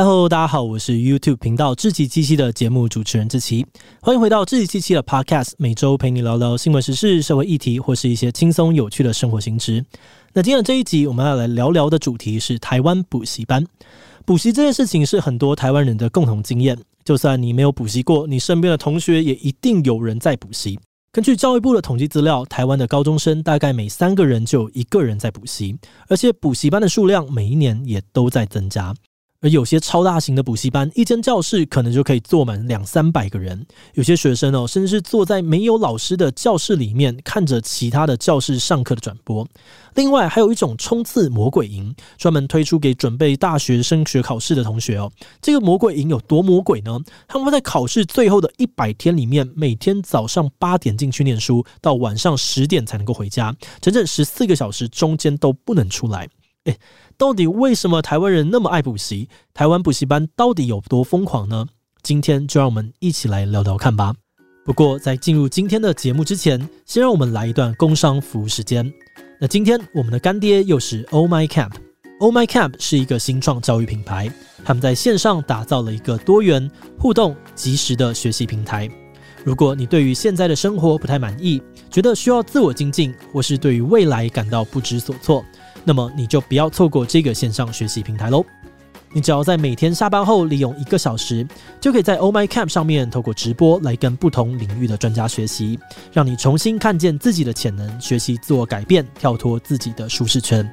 Hello，大家好，我是 YouTube 频道志祺七七的节目主持人志奇，欢迎回到志祺七七的 Podcast，每周陪你聊聊新闻时事、社会议题，或是一些轻松有趣的生活新知。那今天的这一集，我们要来聊聊的主题是台湾补习班。补习这件事情是很多台湾人的共同经验，就算你没有补习过，你身边的同学也一定有人在补习。根据教育部的统计资料，台湾的高中生大概每三个人就有一个人在补习，而且补习班的数量每一年也都在增加。而有些超大型的补习班，一间教室可能就可以坐满两三百个人。有些学生哦，甚至是坐在没有老师的教室里面，看着其他的教室上课的转播。另外，还有一种冲刺魔鬼营，专门推出给准备大学升学考试的同学哦。这个魔鬼营有多魔鬼呢？他们会在考试最后的一百天里面，每天早上八点进去念书，到晚上十点才能够回家，整整十四个小时，中间都不能出来。诶，到底为什么台湾人那么爱补习？台湾补习班到底有多疯狂呢？今天就让我们一起来聊聊看吧。不过在进入今天的节目之前，先让我们来一段工商服务时间。那今天我们的干爹又是 Oh My Camp。Oh My Camp 是一个新创教育品牌，他们在线上打造了一个多元、互动、即时的学习平台。如果你对于现在的生活不太满意，觉得需要自我精进，或是对于未来感到不知所措，那么你就不要错过这个线上学习平台喽！你只要在每天下班后利用一个小时，就可以在 Oh My Camp 上面透过直播来跟不同领域的专家学习，让你重新看见自己的潜能，学习自我改变，跳脱自己的舒适圈。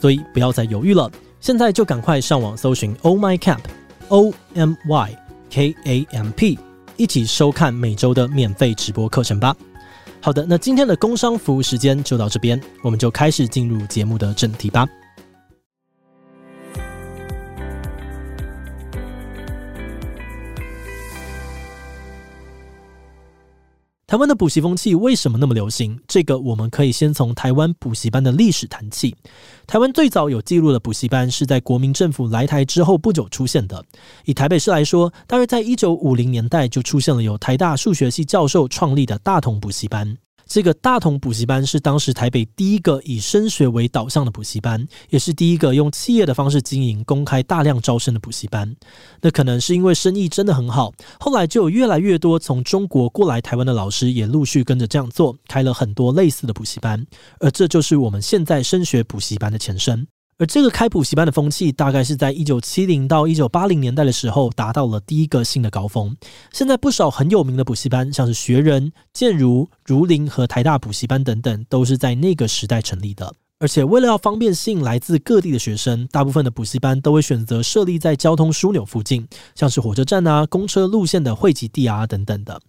所以不要再犹豫了，现在就赶快上网搜寻 Oh My Camp，O M Y K A M P，一起收看每周的免费直播课程吧。好的，那今天的工商服务时间就到这边，我们就开始进入节目的正题吧。台湾的补习风气为什么那么流行？这个我们可以先从台湾补习班的历史谈起。台湾最早有记录的补习班是在国民政府来台之后不久出现的。以台北市来说，大约在一九五零年代就出现了由台大数学系教授创立的大同补习班。这个大同补习班是当时台北第一个以升学为导向的补习班，也是第一个用企业的方式经营、公开大量招生的补习班。那可能是因为生意真的很好，后来就有越来越多从中国过来台湾的老师也陆续跟着这样做，开了很多类似的补习班。而这就是我们现在升学补习班的前身。而这个开补习班的风气，大概是在一九七零到一九八零年代的时候，达到了第一个新的高峰。现在不少很有名的补习班，像是学人、建儒、儒林和台大补习班等等，都是在那个时代成立的。而且为了要方便吸引来自各地的学生，大部分的补习班都会选择设立在交通枢纽附近，像是火车站啊、公车路线的汇集地啊等等的。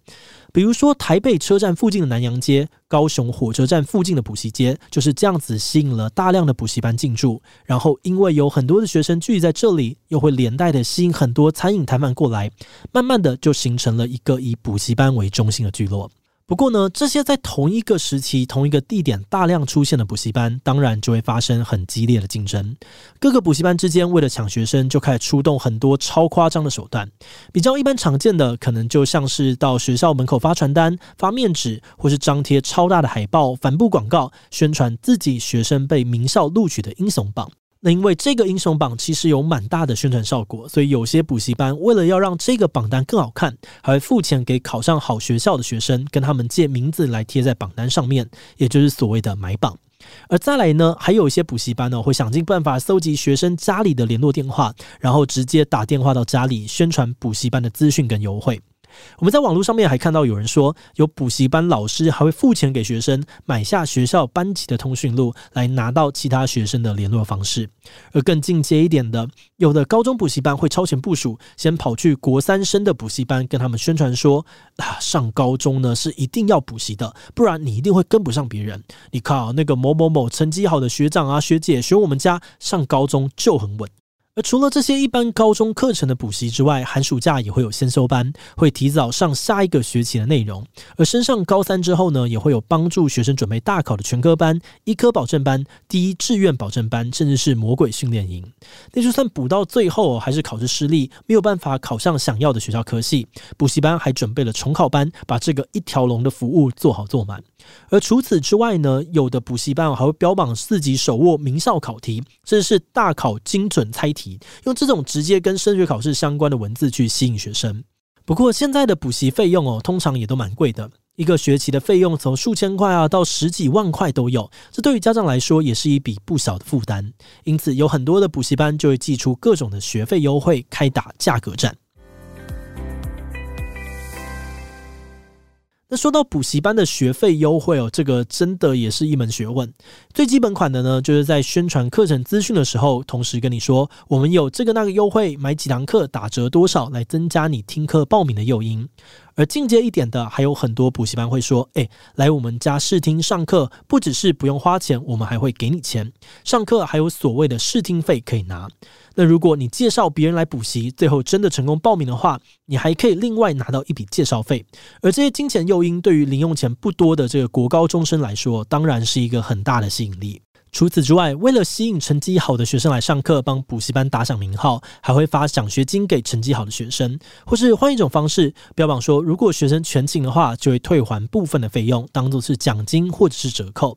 比如说台北车站附近的南阳街、高雄火车站附近的补习街，就是这样子吸引了大量的补习班进驻。然后因为有很多的学生聚集在这里，又会连带的吸引很多餐饮摊贩过来，慢慢的就形成了一个以补习班为中心的聚落。不过呢，这些在同一个时期、同一个地点大量出现的补习班，当然就会发生很激烈的竞争。各个补习班之间为了抢学生，就开始出动很多超夸张的手段。比较一般常见的，可能就像是到学校门口发传单、发面纸，或是张贴超大的海报、帆布广告，宣传自己学生被名校录取的英雄榜。那因为这个英雄榜其实有蛮大的宣传效果，所以有些补习班为了要让这个榜单更好看，还会付钱给考上好学校的学生，跟他们借名字来贴在榜单上面，也就是所谓的买榜。而再来呢，还有一些补习班呢，会想尽办法搜集学生家里的联络电话，然后直接打电话到家里宣传补习班的资讯跟优惠。我们在网络上面还看到有人说，有补习班老师还会付钱给学生买下学校班级的通讯录，来拿到其他学生的联络方式。而更进阶一点的，有的高中补习班会超前部署，先跑去国三生的补习班跟他们宣传说：啊，上高中呢是一定要补习的，不然你一定会跟不上别人。你靠那个某某某成绩好的学长啊学姐选我们家上高中就很稳。而除了这些一般高中课程的补习之外，寒暑假也会有先修班，会提早上下一个学期的内容。而升上高三之后呢，也会有帮助学生准备大考的全科班、医科保证班、第一志愿保证班，甚至是魔鬼训练营。那就算补到最后还是考试失利，没有办法考上想要的学校科系，补习班还准备了重考班，把这个一条龙的服务做好做满。而除此之外呢，有的补习班还会标榜自己手握名校考题，甚至是大考精准猜题。用这种直接跟升学考试相关的文字去吸引学生。不过现在的补习费用哦，通常也都蛮贵的，一个学期的费用从数千块啊到十几万块都有，这对于家长来说也是一笔不小的负担。因此，有很多的补习班就会寄出各种的学费优惠，开打价格战。那说到补习班的学费优惠哦，这个真的也是一门学问。最基本款的呢，就是在宣传课程资讯的时候，同时跟你说，我们有这个那个优惠，买几堂课打折多少，来增加你听课报名的诱因。而进阶一点的，还有很多补习班会说：“诶，来我们家试听上课，不只是不用花钱，我们还会给你钱。上课还有所谓的试听费可以拿。那如果你介绍别人来补习，最后真的成功报名的话，你还可以另外拿到一笔介绍费。而这些金钱诱因，对于零用钱不多的这个国高中生来说，当然是一个很大的吸引力。”除此之外，为了吸引成绩好的学生来上课，帮补习班打响名号，还会发奖学金给成绩好的学生，或是换一种方式，标榜说如果学生全勤的话，就会退还部分的费用，当做是奖金或者是折扣。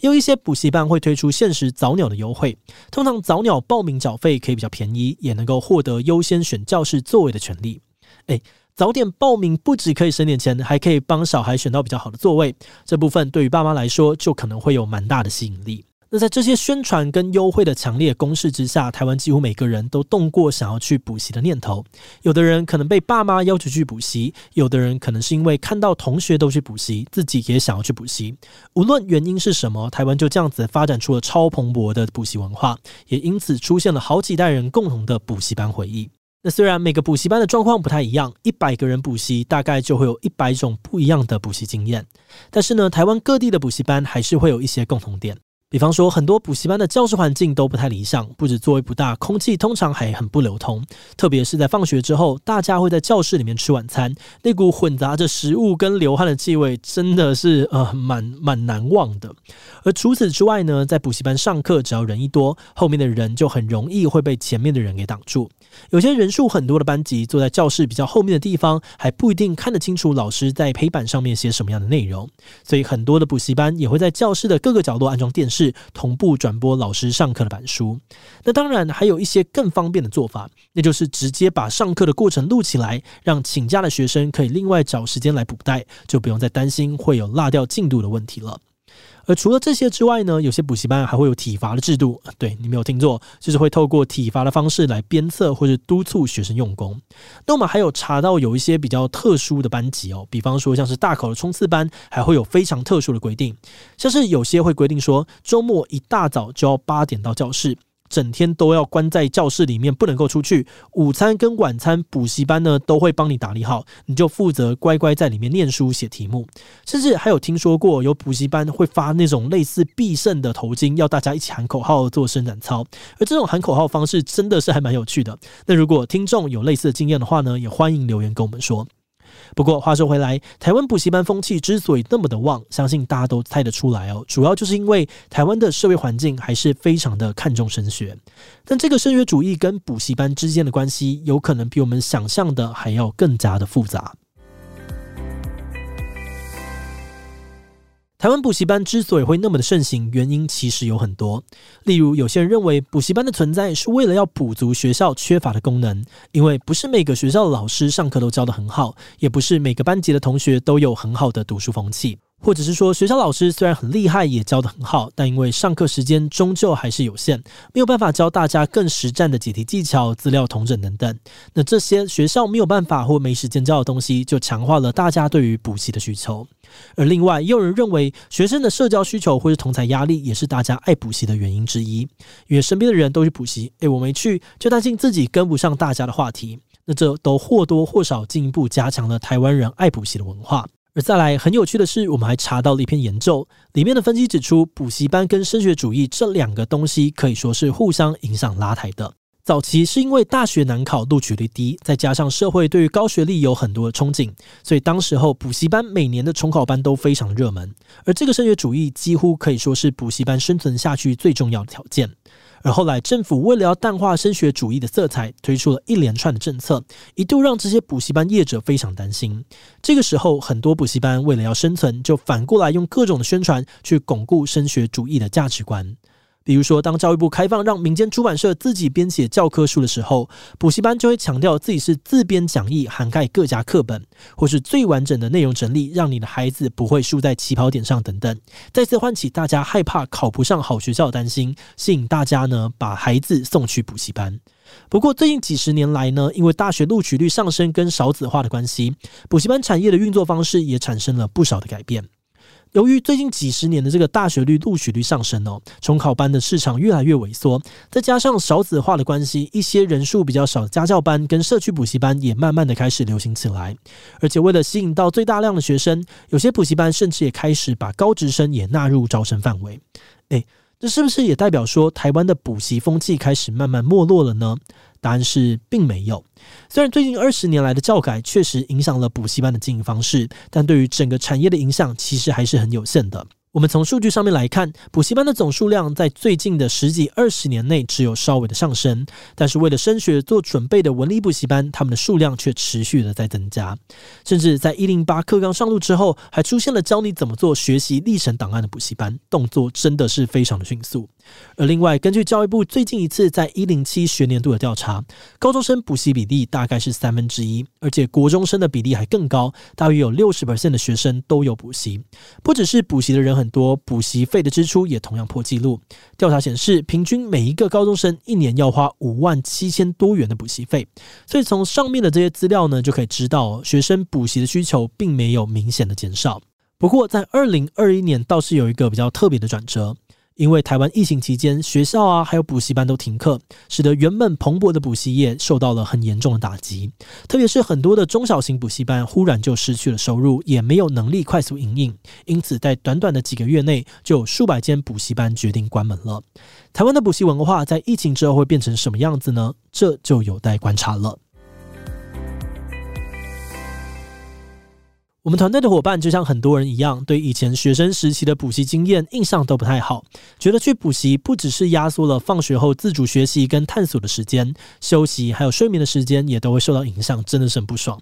有一些补习班会推出限时早鸟的优惠，通常早鸟报名缴费可以比较便宜，也能够获得优先选教室座位的权利。诶，早点报名不只可以省点钱，还可以帮小孩选到比较好的座位，这部分对于爸妈来说就可能会有蛮大的吸引力。那在这些宣传跟优惠的强烈攻势之下，台湾几乎每个人都动过想要去补习的念头。有的人可能被爸妈要求去补习，有的人可能是因为看到同学都去补习，自己也想要去补习。无论原因是什么，台湾就这样子发展出了超蓬勃的补习文化，也因此出现了好几代人共同的补习班回忆。那虽然每个补习班的状况不太一样，一百个人补习大概就会有一百种不一样的补习经验，但是呢，台湾各地的补习班还是会有一些共同点。比方说，很多补习班的教室环境都不太理想，不止座位不大，空气通常还很不流通。特别是在放学之后，大家会在教室里面吃晚餐，那股混杂着食物跟流汗的气味，真的是呃蛮蛮难忘的。而除此之外呢，在补习班上课，只要人一多，后面的人就很容易会被前面的人给挡住。有些人数很多的班级，坐在教室比较后面的地方，还不一定看得清楚老师在黑板上面写什么样的内容。所以很多的补习班也会在教室的各个角落安装电视，同步转播老师上课的板书。那当然还有一些更方便的做法，那就是直接把上课的过程录起来，让请假的学生可以另外找时间来补带，就不用再担心会有落掉进度的问题了。而除了这些之外呢，有些补习班还会有体罚的制度。对，你没有听错，就是会透过体罚的方式来鞭策或者督促学生用功。那我们还有查到有一些比较特殊的班级哦，比方说像是大考的冲刺班，还会有非常特殊的规定，像是有些会规定说，周末一大早就要八点到教室。整天都要关在教室里面，不能够出去。午餐跟晚餐，补习班呢都会帮你打理好，你就负责乖乖在里面念书、写题目。甚至还有听说过有补习班会发那种类似必胜的头巾，要大家一起喊口号做伸展操。而这种喊口号方式真的是还蛮有趣的。那如果听众有类似的经验的话呢，也欢迎留言跟我们说。不过话说回来，台湾补习班风气之所以那么的旺，相信大家都猜得出来哦。主要就是因为台湾的社会环境还是非常的看重升学，但这个升学主义跟补习班之间的关系，有可能比我们想象的还要更加的复杂。台湾补习班之所以会那么的盛行，原因其实有很多。例如，有些人认为补习班的存在是为了要补足学校缺乏的功能，因为不是每个学校的老师上课都教得很好，也不是每个班级的同学都有很好的读书风气。或者是说，学校老师虽然很厉害，也教得很好，但因为上课时间终究还是有限，没有办法教大家更实战的解题技巧、资料统整等等。那这些学校没有办法或没时间教的东西，就强化了大家对于补习的需求。而另外，也有人认为，学生的社交需求或是同侪压力，也是大家爱补习的原因之一。因为身边的人都去补习，诶，我没去，就担心自己跟不上大家的话题。那这都或多或少进一步加强了台湾人爱补习的文化。而再来，很有趣的是，我们还查到了一篇研究，里面的分析指出，补习班跟升学主义这两个东西可以说是互相影响拉抬的。早期是因为大学难考，录取率低，再加上社会对于高学历有很多的憧憬，所以当时候补习班每年的重考班都非常热门。而这个升学主义几乎可以说是补习班生存下去最重要的条件。而后来，政府为了要淡化升学主义的色彩，推出了一连串的政策，一度让这些补习班业者非常担心。这个时候，很多补习班为了要生存，就反过来用各种的宣传去巩固升学主义的价值观。比如说，当教育部开放让民间出版社自己编写教科书的时候，补习班就会强调自己是自编讲义，涵盖各家课本，或是最完整的内容整理，让你的孩子不会输在起跑点上等等，再次唤起大家害怕考不上好学校的担心，吸引大家呢把孩子送去补习班。不过，最近几十年来呢，因为大学录取率上升跟少子化的关系，补习班产业的运作方式也产生了不少的改变。由于最近几十年的这个大学率录取率上升哦，重考班的市场越来越萎缩，再加上少子化的关系，一些人数比较少的家教班跟社区补习班也慢慢的开始流行起来。而且为了吸引到最大量的学生，有些补习班甚至也开始把高职生也纳入招生范围。诶，这是不是也代表说台湾的补习风气开始慢慢没落了呢？答案是并没有。虽然最近二十年来的教改确实影响了补习班的经营方式，但对于整个产业的影响其实还是很有限的。我们从数据上面来看，补习班的总数量在最近的十几二十年内只有稍微的上升，但是为了升学做准备的文理补习班，他们的数量却持续的在增加。甚至在一零八课纲上路之后，还出现了教你怎么做学习历程档案的补习班，动作真的是非常的迅速。而另外，根据教育部最近一次在一零七学年度的调查，高中生补习比例大概是三分之一，而且国中生的比例还更高，大约有六十 percent 的学生都有补习。不只是补习的人很。多补习费的支出也同样破纪录。调查显示，平均每一个高中生一年要花五万七千多元的补习费。所以从上面的这些资料呢，就可以知道学生补习的需求并没有明显的减少。不过，在二零二一年倒是有一个比较特别的转折。因为台湾疫情期间，学校啊还有补习班都停课，使得原本蓬勃的补习业受到了很严重的打击。特别是很多的中小型补习班忽然就失去了收入，也没有能力快速营运，因此在短短的几个月内，就有数百间补习班决定关门了。台湾的补习文化在疫情之后会变成什么样子呢？这就有待观察了。我们团队的伙伴就像很多人一样，对以前学生时期的补习经验印象都不太好，觉得去补习不只是压缩了放学后自主学习跟探索的时间，休息还有睡眠的时间也都会受到影响，真的是很不爽。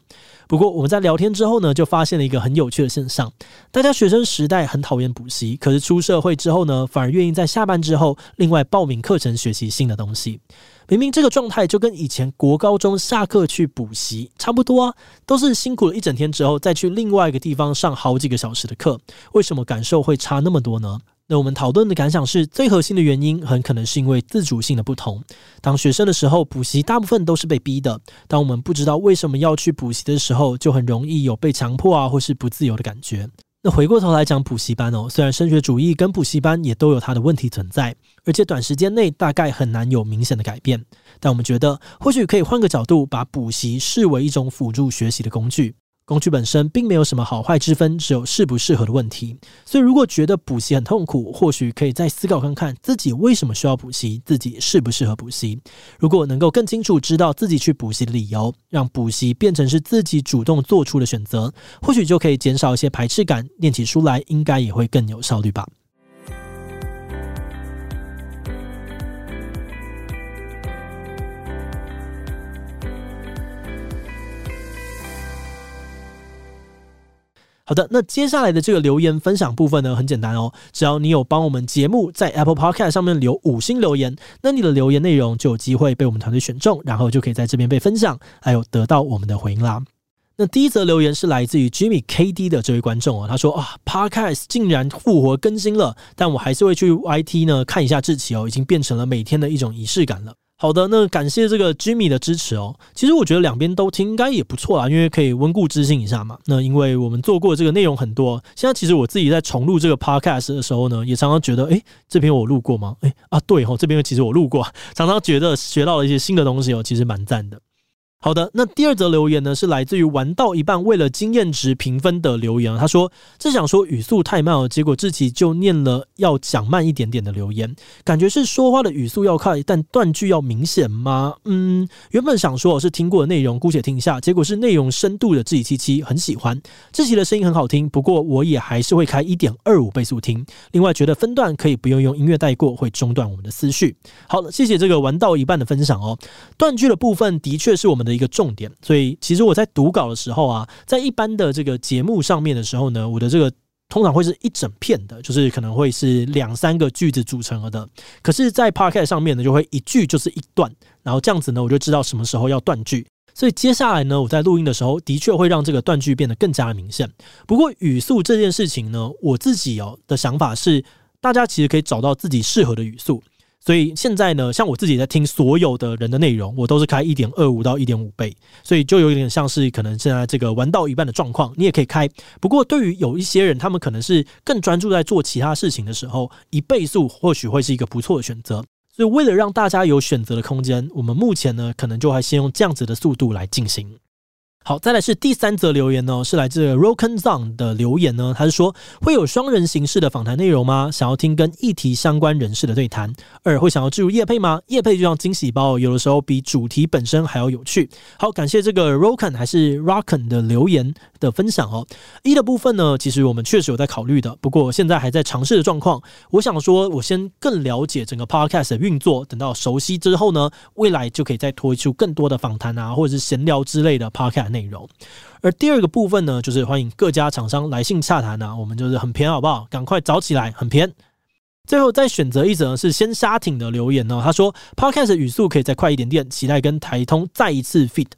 不过我们在聊天之后呢，就发现了一个很有趣的现象：大家学生时代很讨厌补习，可是出社会之后呢，反而愿意在下班之后另外报名课程学习新的东西。明明这个状态就跟以前国高中下课去补习差不多啊，都是辛苦了一整天之后再去另外一个地方上好几个小时的课，为什么感受会差那么多呢？那我们讨论的感想是最核心的原因，很可能是因为自主性的不同。当学生的时候，补习大部分都是被逼的；当我们不知道为什么要去补习的时候，就很容易有被强迫啊，或是不自由的感觉。那回过头来讲补习班哦，虽然升学主义跟补习班也都有它的问题存在，而且短时间内大概很难有明显的改变，但我们觉得或许可以换个角度，把补习视为一种辅助学习的工具。工具本身并没有什么好坏之分，只有适不适合的问题。所以，如果觉得补习很痛苦，或许可以再思考看看自己为什么需要补习，自己适不适合补习。如果能够更清楚知道自己去补习的理由，让补习变成是自己主动做出的选择，或许就可以减少一些排斥感，念起书来应该也会更有效率吧。好的，那接下来的这个留言分享部分呢，很简单哦，只要你有帮我们节目在 Apple Podcast 上面留五星留言，那你的留言内容就有机会被我们团队选中，然后就可以在这边被分享，还有得到我们的回应啦。那第一则留言是来自于 Jimmy KD 的这位观众哦，他说啊，Podcast 竟然复活更新了，但我还是会去 YT 呢看一下志奇哦，已经变成了每天的一种仪式感了。好的，那感谢这个 Jimmy 的支持哦。其实我觉得两边都听应该也不错啦，因为可以温故知新一下嘛。那因为我们做过这个内容很多，现在其实我自己在重录这个 Podcast 的时候呢，也常常觉得，诶，这篇我录过吗？诶，啊，对哦，这边其实我录过，常常觉得学到了一些新的东西哦，其实蛮赞的。好的，那第二则留言呢，是来自于玩到一半为了经验值评分的留言。他说：“只想说语速太慢了，结果志奇就念了要讲慢一点点的留言，感觉是说话的语速要快，但断句要明显吗？嗯，原本想说我是听过的内容，姑且听一下。结果是内容深度的志奇七七，很喜欢志奇的声音很好听，不过我也还是会开一点二五倍速听。另外觉得分段可以不用用音乐带过，会中断我们的思绪。好了，谢谢这个玩到一半的分享哦。断句的部分的确是我们的。”的一个重点，所以其实我在读稿的时候啊，在一般的这个节目上面的时候呢，我的这个通常会是一整片的，就是可能会是两三个句子组成了的。可是，在 Podcast 上面呢，就会一句就是一段，然后这样子呢，我就知道什么时候要断句。所以接下来呢，我在录音的时候，的确会让这个断句变得更加明显。不过语速这件事情呢，我自己哦的想法是，大家其实可以找到自己适合的语速。所以现在呢，像我自己在听所有的人的内容，我都是开一点二五到一点五倍，所以就有点像是可能现在这个玩到一半的状况，你也可以开。不过对于有一些人，他们可能是更专注在做其他事情的时候，一倍速或许会是一个不错的选择。所以为了让大家有选择的空间，我们目前呢，可能就还先用这样子的速度来进行。好，再来是第三则留言呢，是来自 Roken Zong 的留言呢。他是说，会有双人形式的访谈内容吗？想要听跟议题相关人士的对谈。二，会想要置入业配吗？业配就像惊喜包，有的时候比主题本身还要有趣。好，感谢这个 Roken 还是 Roken 的留言的分享哦。一的部分呢，其实我们确实有在考虑的，不过现在还在尝试的状况。我想说，我先更了解整个 Podcast 的运作，等到熟悉之后呢，未来就可以再推出更多的访谈啊，或者是闲聊之类的 Podcast。内容，而第二个部分呢，就是欢迎各家厂商来信洽谈呐，我们就是很偏好不好？赶快找起来，很偏。最后再选择一则是先杀艇的留言呢，他说 Podcast 语速可以再快一点点，期待跟台通再一次 fit。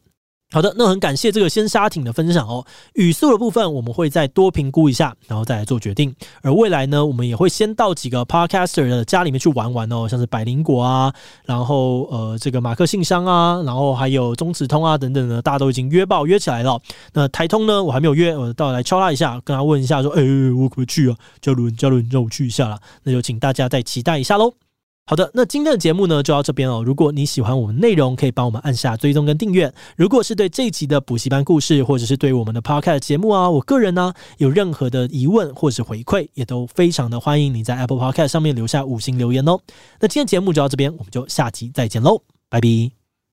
好的，那很感谢这个先沙挺的分享哦。语速的部分我们会再多评估一下，然后再来做决定。而未来呢，我们也会先到几个 Podcaster 的家里面去玩玩哦，像是百灵果啊，然后呃这个马克信箱啊，然后还有中慈通啊等等的，大家都已经约报约起来了。那台通呢，我还没有约，我到来敲他一下，跟他问一下说，哎，我可不可以去啊？嘉伦，嘉伦让我去一下啦。那就请大家再期待一下喽。好的，那今天的节目呢就到这边哦。如果你喜欢我们内容，可以帮我们按下追踪跟订阅。如果是对这一集的补习班故事，或者是对我们的 Podcast 节目啊，我个人呢有任何的疑问或是回馈，也都非常的欢迎你在 Apple Podcast 上面留下五星留言哦。那今天节目就到这边，我们就下集再见喽，拜拜。